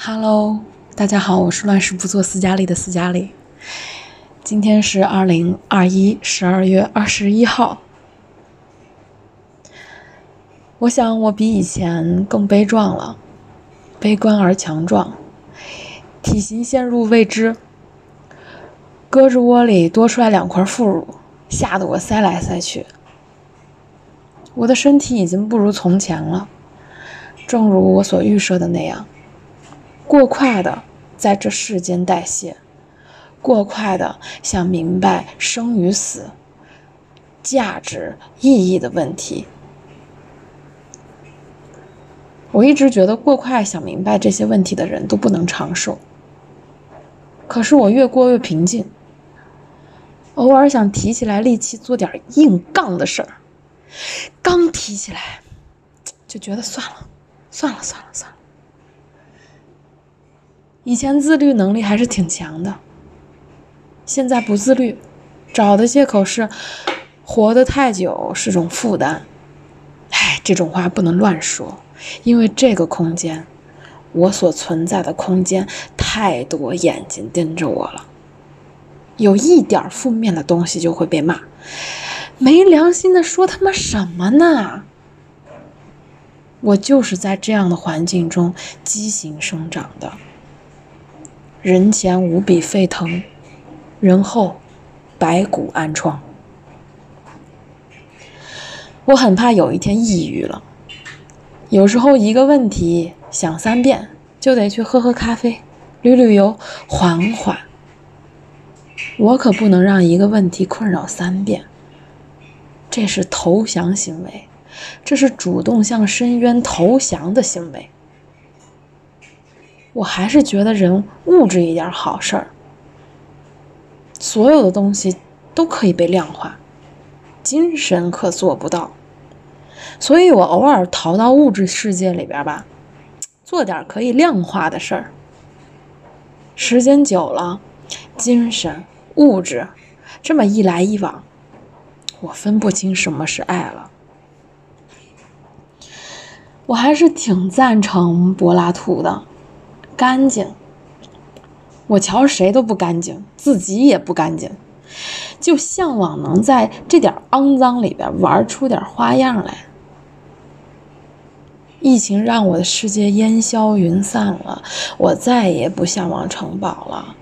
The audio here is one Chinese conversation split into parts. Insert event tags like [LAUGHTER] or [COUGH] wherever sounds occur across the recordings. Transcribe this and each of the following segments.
Hello，大家好，我是乱世不做斯嘉丽的斯嘉丽。今天是二零二一十二月二十一号。我想我比以前更悲壮了，悲观而强壮，体型陷入未知，胳肢窝里多出来两块副乳，吓得我塞来塞去。我的身体已经不如从前了，正如我所预设的那样。过快的在这世间代谢，过快的想明白生与死、价值意义的问题。我一直觉得过快想明白这些问题的人都不能长寿。可是我越过越平静，偶尔想提起来力气做点硬杠的事儿，刚提起来就觉得算了，算了，算了，算了。以前自律能力还是挺强的，现在不自律，找的借口是活得太久是种负担。唉，这种话不能乱说，因为这个空间，我所存在的空间，太多眼睛盯着我了。有一点负面的东西就会被骂，没良心的说他妈什么呢？我就是在这样的环境中畸形生长的。人前无比沸腾，人后白骨安疮。我很怕有一天抑郁了。有时候一个问题想三遍，就得去喝喝咖啡、旅旅游，缓缓。我可不能让一个问题困扰三遍，这是投降行为，这是主动向深渊投降的行为。我还是觉得人物质一点好事儿，所有的东西都可以被量化，精神可做不到。所以我偶尔逃到物质世界里边吧，做点可以量化的事儿。时间久了，精神、物质这么一来一往，我分不清什么是爱了。我还是挺赞成柏拉图的。干净，我瞧谁都不干净，自己也不干净，就向往能在这点肮脏里边玩出点花样来。疫情让我的世界烟消云散了，我再也不向往城堡了，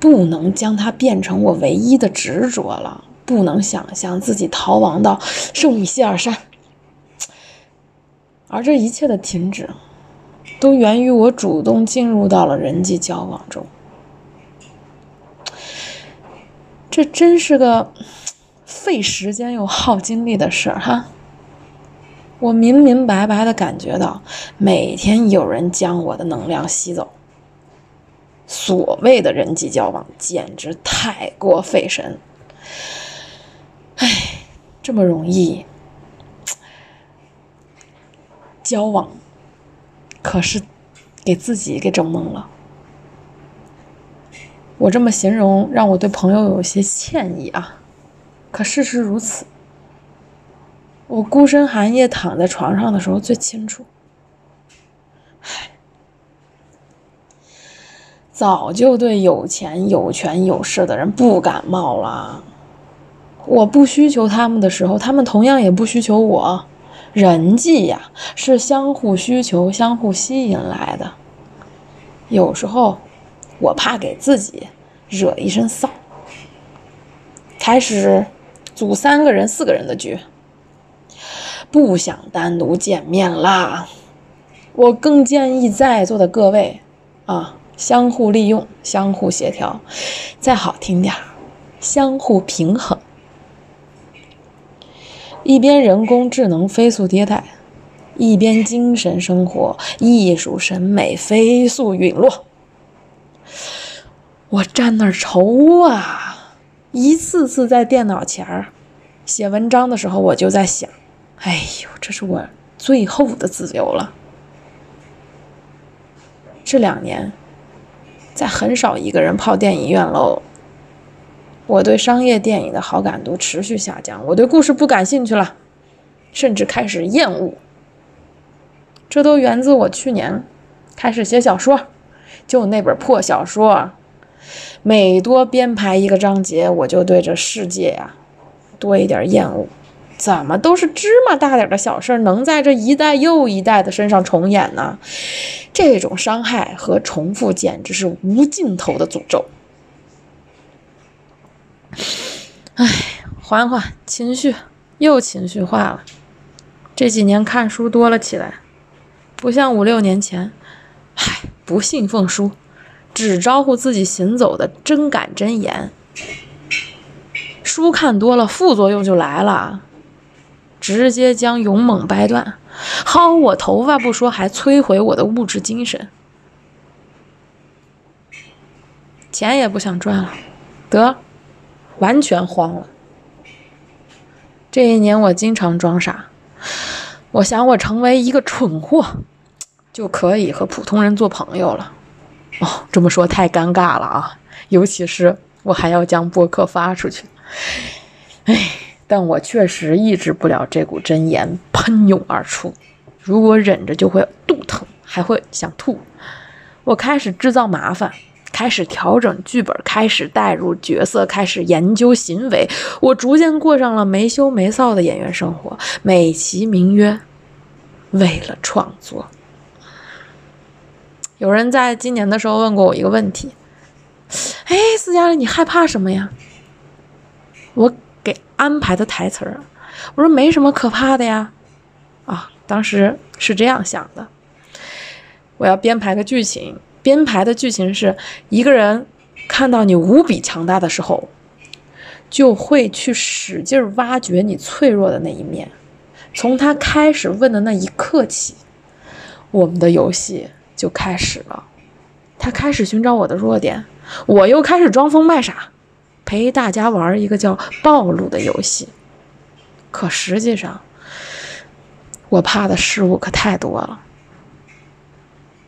不能将它变成我唯一的执着了，不能想象自己逃亡到圣米歇尔山，而这一切的停止。都源于我主动进入到了人际交往中，这真是个费时间又耗精力的事儿哈。我明明白白的感觉到，每天有人将我的能量吸走。所谓的人际交往简直太过费神。唉，这么容易交往。可是，给自己给整懵了。我这么形容，让我对朋友有些歉意啊。可事实如此。我孤身寒夜躺在床上的时候最清楚。唉，早就对有钱、有权、有势的人不感冒了。我不需求他们的时候，他们同样也不需求我。人际呀，是相互需求、相互吸引来的。有时候，我怕给自己惹一身骚，开始组三个人、四个人的局，不想单独见面啦。我更建议在座的各位啊，相互利用、相互协调，再好听点相互平衡。一边人工智能飞速迭代，一边精神生活、艺术审美飞速陨落。我站那儿愁啊！一次次在电脑前儿写文章的时候，我就在想：哎呦，这是我最后的自由了。这两年，再很少一个人泡电影院喽。我对商业电影的好感度持续下降，我对故事不感兴趣了，甚至开始厌恶。这都源自我去年开始写小说，就那本破小说，每多编排一个章节，我就对这世界呀多一点厌恶。怎么都是芝麻大点的小事儿，能在这一代又一代的身上重演呢？这种伤害和重复简直是无尽头的诅咒。哎，缓缓情绪，又情绪化了。这几年看书多了起来，不像五六年前，嗨，不信奉书，只招呼自己行走的真感真言。书看多了，副作用就来了。直接将勇猛掰断，薅我头发不说，还摧毁我的物质精神。钱也不想赚了，得，完全慌了。这一年我经常装傻，我想我成为一个蠢货，就可以和普通人做朋友了。哦，这么说太尴尬了啊，尤其是我还要将播客发出去，哎。但我确实抑制不了这股真言喷涌而出，如果忍着就会肚疼，还会想吐。我开始制造麻烦，开始调整剧本，开始带入角色，开始研究行为。我逐渐过上了没羞没臊的演员生活，美其名曰为了创作。有人在今年的时候问过我一个问题：“哎，斯嘉丽，你害怕什么呀？”我。给安排的台词儿，我说没什么可怕的呀，啊，当时是这样想的，我要编排个剧情，编排的剧情是一个人看到你无比强大的时候，就会去使劲挖掘你脆弱的那一面，从他开始问的那一刻起，我们的游戏就开始了，他开始寻找我的弱点，我又开始装疯卖傻。陪大家玩一个叫暴露的游戏，可实际上，我怕的事物可太多了。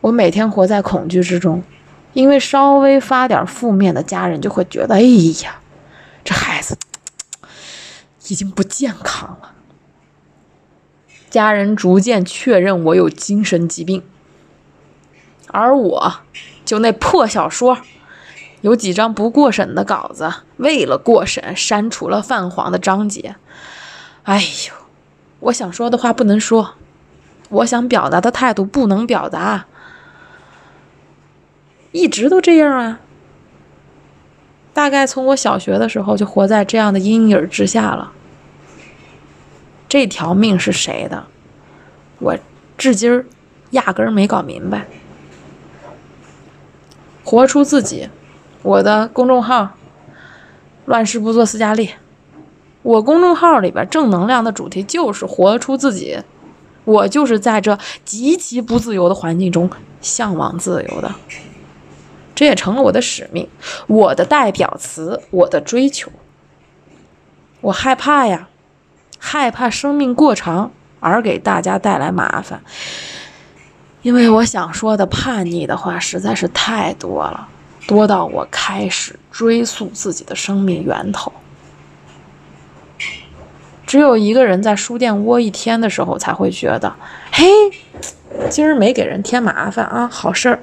我每天活在恐惧之中，因为稍微发点负面的，家人就会觉得：“哎呀，这孩子已经不健康了。”家人逐渐确认我有精神疾病，而我就那破小说。有几张不过审的稿子，为了过审删除了泛黄的章节。哎呦，我想说的话不能说，我想表达的态度不能表达，一直都这样啊。大概从我小学的时候就活在这样的阴影之下了。这条命是谁的？我至今儿压根儿没搞明白。活出自己。我的公众号“乱世不做斯嘉丽”，我公众号里边正能量的主题就是活出自己。我就是在这极其不自由的环境中向往自由的，这也成了我的使命，我的代表词，我的追求。我害怕呀，害怕生命过长而给大家带来麻烦，因为我想说的叛逆的话实在是太多了。多到我开始追溯自己的生命源头。只有一个人在书店窝一天的时候，才会觉得，嘿，今儿没给人添麻烦啊，好事儿。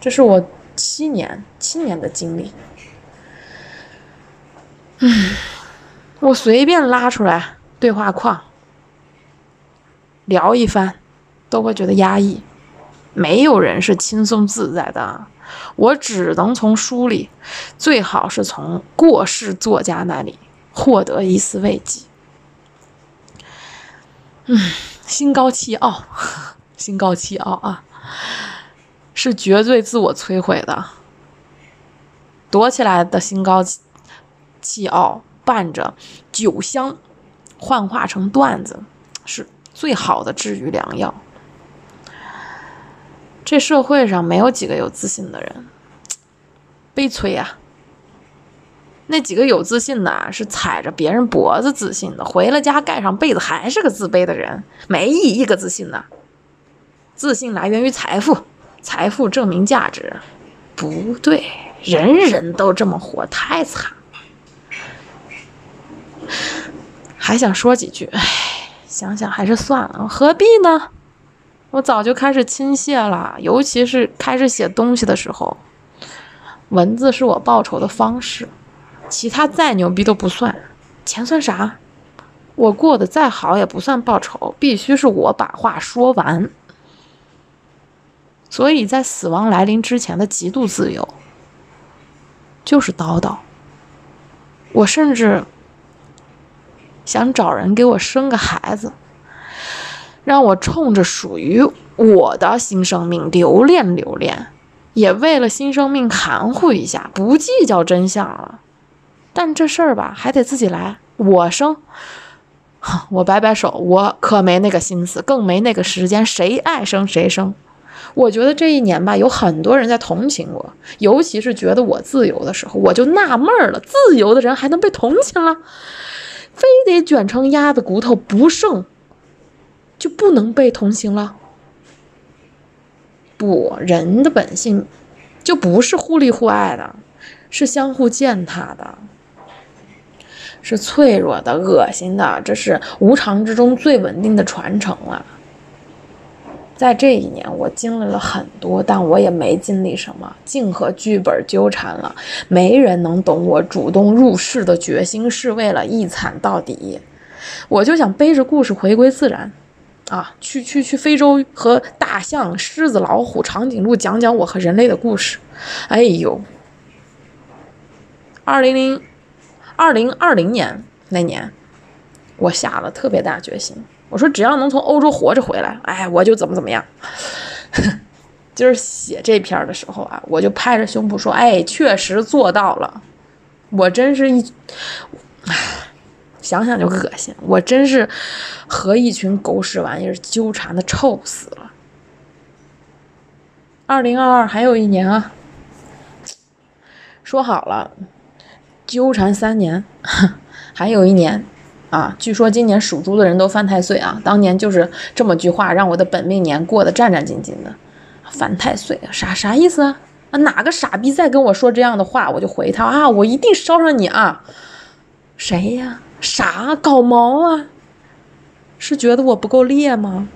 这是我七年七年的经历。嗯，我随便拉出来对话框聊一番，都会觉得压抑。没有人是轻松自在的，我只能从书里，最好是从过世作家那里获得一丝慰藉。嗯，心高气傲，[LAUGHS] 心高气傲啊，是绝对自我摧毁的。躲起来的心高气傲，伴着酒香，幻化成段子，是最好的治愈良药。这社会上没有几个有自信的人，[TSK] 悲催呀！那几个有自信的，是踩着别人脖子自信的，回了家盖上被子还是个自卑的人，没一个自信的。自信来源于财富，财富证明价值，不对，人人都这么活，太惨了。还想说几句，唉，想想还是算了，何必呢？我早就开始倾泻了，尤其是开始写东西的时候，文字是我报仇的方式，其他再牛逼都不算，钱算啥？我过得再好也不算报仇，必须是我把话说完。所以在死亡来临之前的极度自由，就是叨叨。我甚至想找人给我生个孩子。让我冲着属于我的新生命留恋留恋，也为了新生命含糊一下，不计较真相了。但这事儿吧，还得自己来。我生，我摆摆手，我可没那个心思，更没那个时间。谁爱生谁生。我觉得这一年吧，有很多人在同情我，尤其是觉得我自由的时候，我就纳闷了：自由的人还能被同情了？非得卷成鸭子骨头不剩？就不能被同情了？不，人的本性就不是互利互爱的，是相互践踏的，是脆弱的、恶心的。这是无常之中最稳定的传承了。在这一年，我经历了很多，但我也没经历什么，竟和剧本纠缠了。没人能懂我主动入世的决心，是为了一惨到底。我就想背着故事回归自然。啊，去去去非洲和大象、狮子、老虎、长颈鹿讲讲我和人类的故事。哎呦，二零零二零二零年那年，我下了特别大决心，我说只要能从欧洲活着回来，哎，我就怎么怎么样。今 [LAUGHS] 儿写这篇的时候啊，我就拍着胸脯说，哎，确实做到了。我真是一，唉。想想就恶心，我真是和一群狗屎玩意儿纠缠的臭死了。二零二二还有一年啊，说好了纠缠三年，[LAUGHS] 还有一年啊。据说今年属猪的人都犯太岁啊，当年就是这么句话让我的本命年过得战战兢兢的。犯太岁啥啥意思啊？啊哪个傻逼再跟我说这样的话，我就回他啊，我一定烧上你啊！谁呀？啥搞毛啊？是觉得我不够烈吗？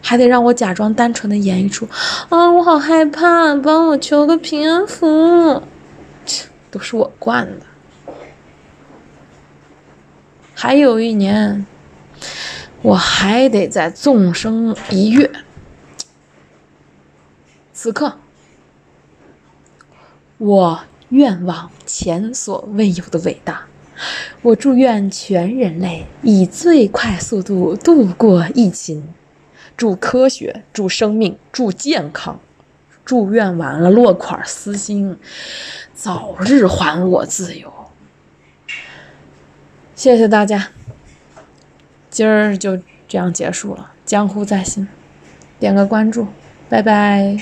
还得让我假装单纯的演一出啊，我好害怕，帮我求个平安符，切，都是我惯的。还有一年，我还得再纵身一跃。此刻，我愿望前所未有的伟大。我祝愿全人类以最快速度度过疫情，祝科学，祝生命，祝健康，祝愿完了落款私心，早日还我自由。谢谢大家，今儿就这样结束了。江湖在心，点个关注，拜拜。